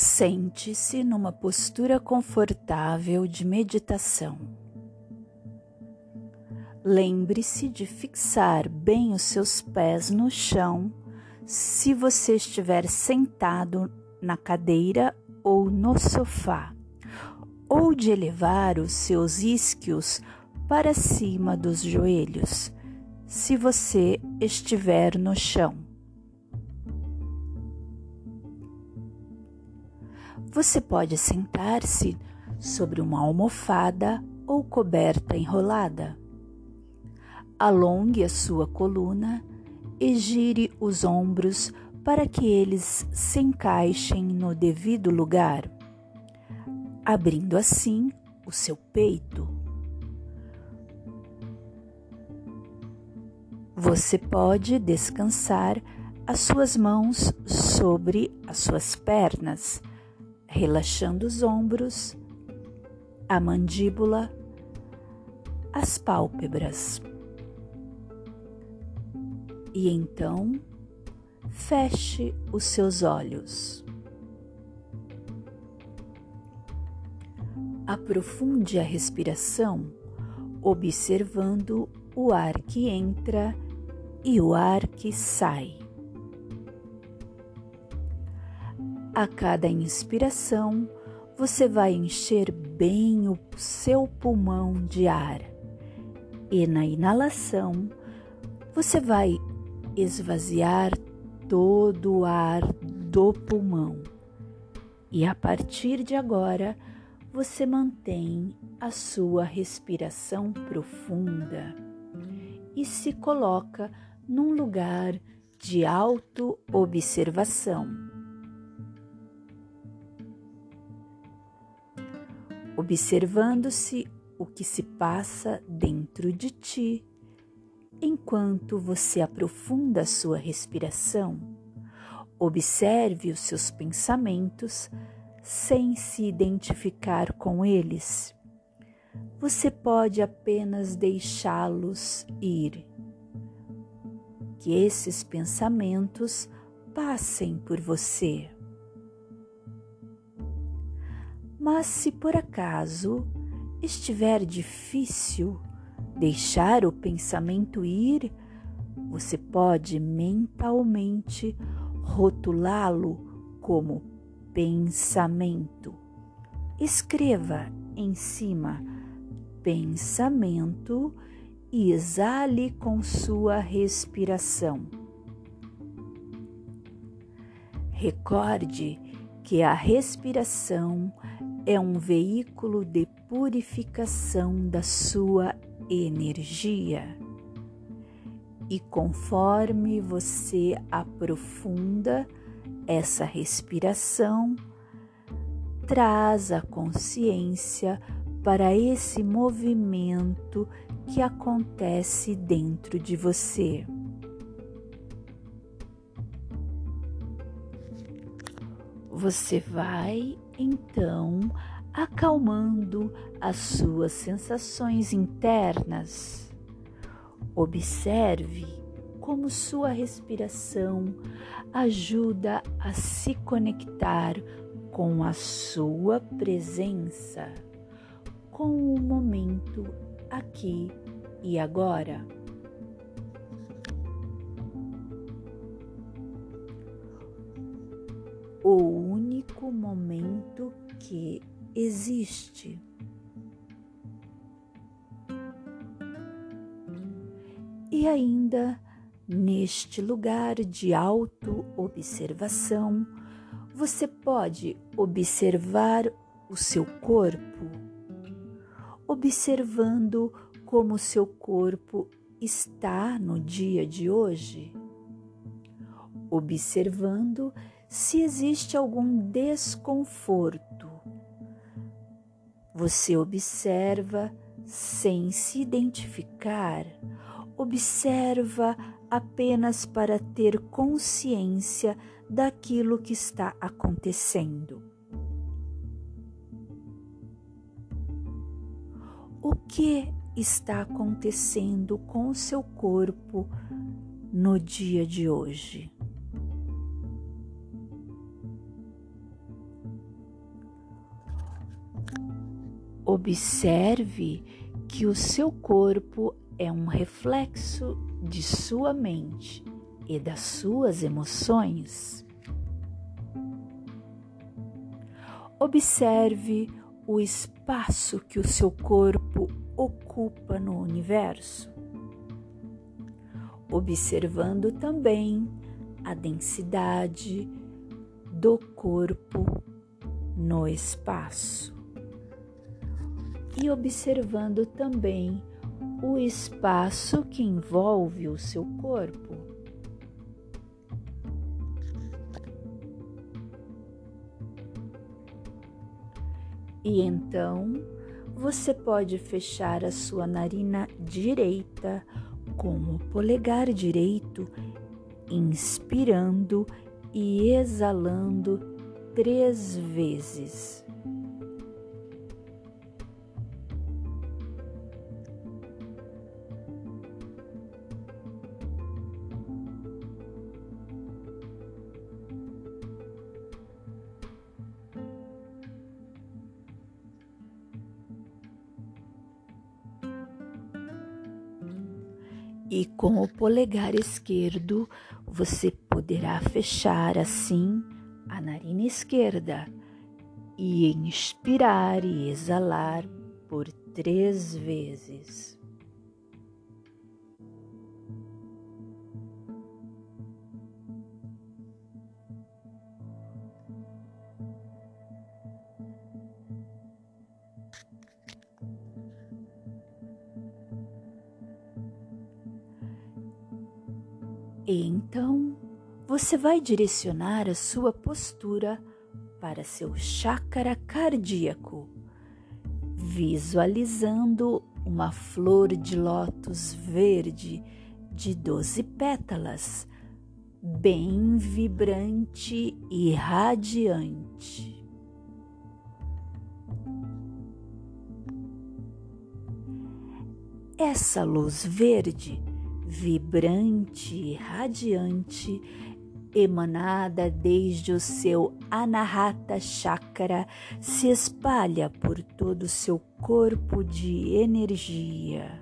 Sente-se numa postura confortável de meditação. Lembre-se de fixar bem os seus pés no chão se você estiver sentado na cadeira ou no sofá, ou de elevar os seus isquios para cima dos joelhos, se você estiver no chão. Você pode sentar-se sobre uma almofada ou coberta enrolada. Alongue a sua coluna e gire os ombros para que eles se encaixem no devido lugar, abrindo assim o seu peito. Você pode descansar as suas mãos sobre as suas pernas relaxando os ombros, a mandíbula, as pálpebras. E então feche os seus olhos. Aprofunde a respiração, observando o ar que entra e o ar que sai. A cada inspiração, você vai encher bem o seu pulmão de ar. E na inalação, você vai esvaziar todo o ar do pulmão. E a partir de agora, você mantém a sua respiração profunda e se coloca num lugar de auto-observação observando-se o que se passa dentro de ti. Enquanto você aprofunda a sua respiração, observe os seus pensamentos sem se identificar com eles. Você pode apenas deixá-los ir. Que esses pensamentos passem por você. Mas se por acaso estiver difícil deixar o pensamento ir, você pode mentalmente rotulá-lo como pensamento. Escreva em cima pensamento e exale com sua respiração. Recorde que a respiração é um veículo de purificação da sua energia. E conforme você aprofunda essa respiração, traz a consciência para esse movimento que acontece dentro de você. Você vai então acalmando as suas sensações internas. Observe como sua respiração ajuda a se conectar com a sua presença, com o momento aqui e agora. O único momento que existe. E ainda neste lugar de auto-observação, você pode observar o seu corpo, observando como o seu corpo está no dia de hoje, observando se existe algum desconforto. Você observa sem se identificar, observa apenas para ter consciência daquilo que está acontecendo. O que está acontecendo com o seu corpo no dia de hoje? Observe que o seu corpo é um reflexo de sua mente e das suas emoções. Observe o espaço que o seu corpo ocupa no universo, observando também a densidade do corpo no espaço e observando também o espaço que envolve o seu corpo. E então você pode fechar a sua narina direita com o polegar direito, inspirando e exalando três vezes. E com o polegar esquerdo você poderá fechar assim a narina esquerda e inspirar e exalar por três vezes. E então você vai direcionar a sua postura para seu chácara cardíaco, visualizando uma flor de lótus verde de doze pétalas, bem vibrante e radiante. Essa luz verde vibrante e radiante, emanada desde o seu Anahata Chakra, se espalha por todo o seu corpo de energia.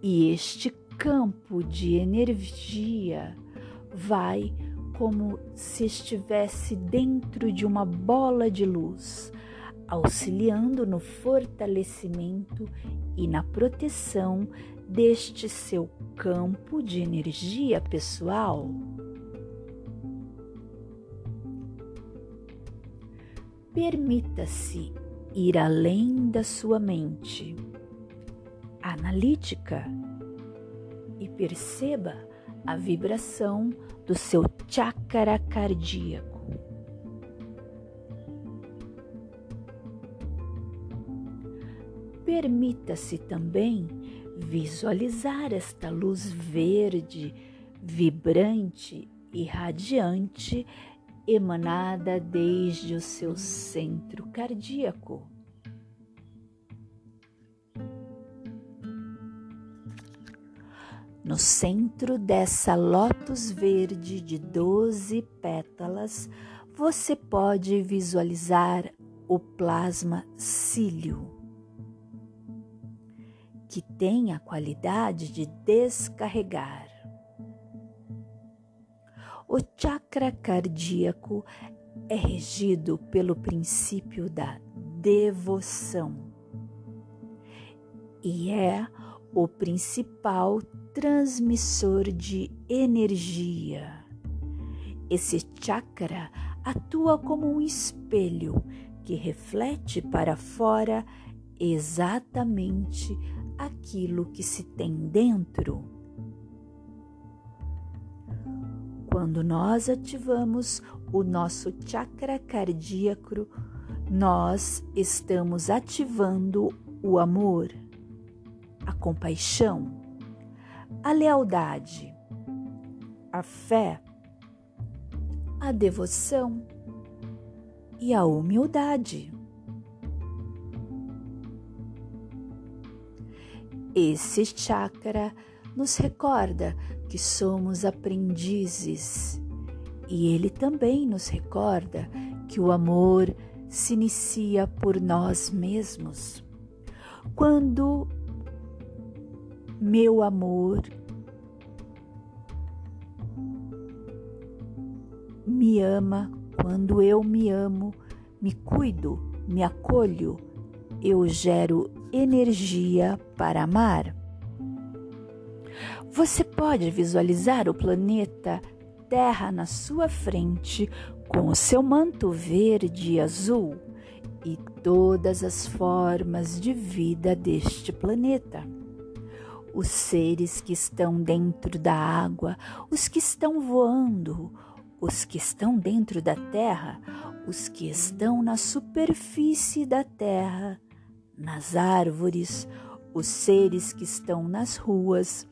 E este campo de energia vai como se estivesse dentro de uma bola de luz, auxiliando no fortalecimento e na proteção deste seu campo de energia pessoal. Permita-se ir além da sua mente analítica e perceba a vibração do seu chakra cardíaco. Permita-se também visualizar esta luz verde, vibrante e radiante emanada desde o seu centro cardíaco. No centro dessa lótus verde de doze pétalas, você pode visualizar o plasma cílio que tem a qualidade de descarregar. O chakra cardíaco é regido pelo princípio da devoção e é o principal transmissor de energia. Esse chakra atua como um espelho que reflete para fora exatamente aquilo que se tem dentro. Quando nós ativamos o nosso chakra cardíaco, nós estamos ativando o amor, a compaixão, a lealdade, a fé, a devoção e a humildade. Esse chakra nos recorda que somos aprendizes E ele também nos recorda que o amor se inicia por nós mesmos. Quando meu amor me ama, quando eu me amo, me cuido, me acolho, eu gero energia para amar. Você pode visualizar o planeta Terra na sua frente com o seu manto verde e azul e todas as formas de vida deste planeta. Os seres que estão dentro da água, os que estão voando, os que estão dentro da terra, os que estão na superfície da terra, nas árvores, os seres que estão nas ruas,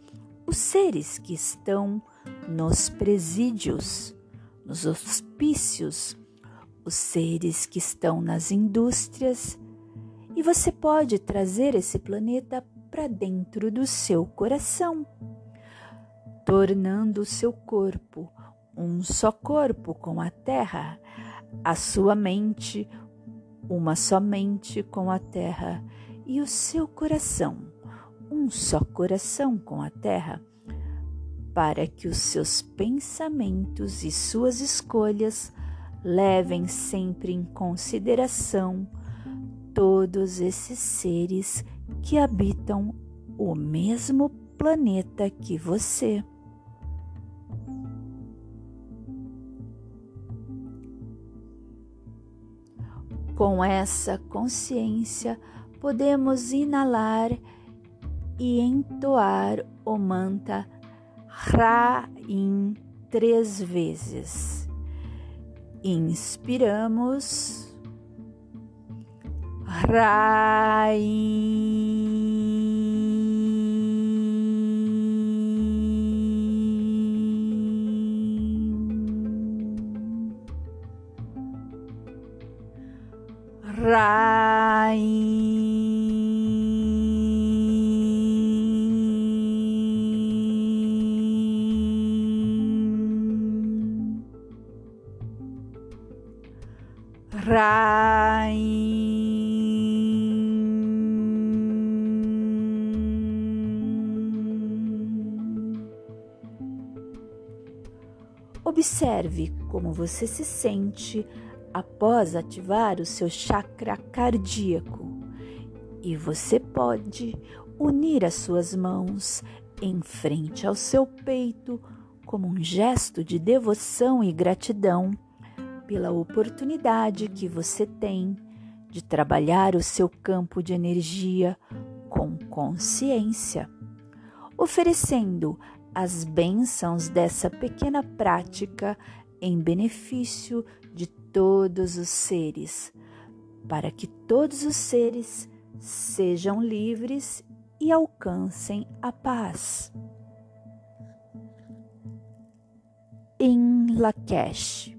os seres que estão nos presídios, nos hospícios, os seres que estão nas indústrias, e você pode trazer esse planeta para dentro do seu coração, tornando o seu corpo um só corpo com a terra, a sua mente uma só mente com a terra e o seu coração um só coração com a terra para que os seus pensamentos e suas escolhas levem sempre em consideração todos esses seres que habitam o mesmo planeta que você. Com essa consciência, podemos inalar e entoar o mantra Ra-in três vezes. Inspiramos. Ra-in. Ra-in. Observe como você se sente após ativar o seu chakra cardíaco. E você pode unir as suas mãos em frente ao seu peito como um gesto de devoção e gratidão pela oportunidade que você tem de trabalhar o seu campo de energia com consciência, oferecendo as bênçãos dessa pequena prática em benefício de todos os seres, para que todos os seres sejam livres e alcancem a paz. Em Lakesh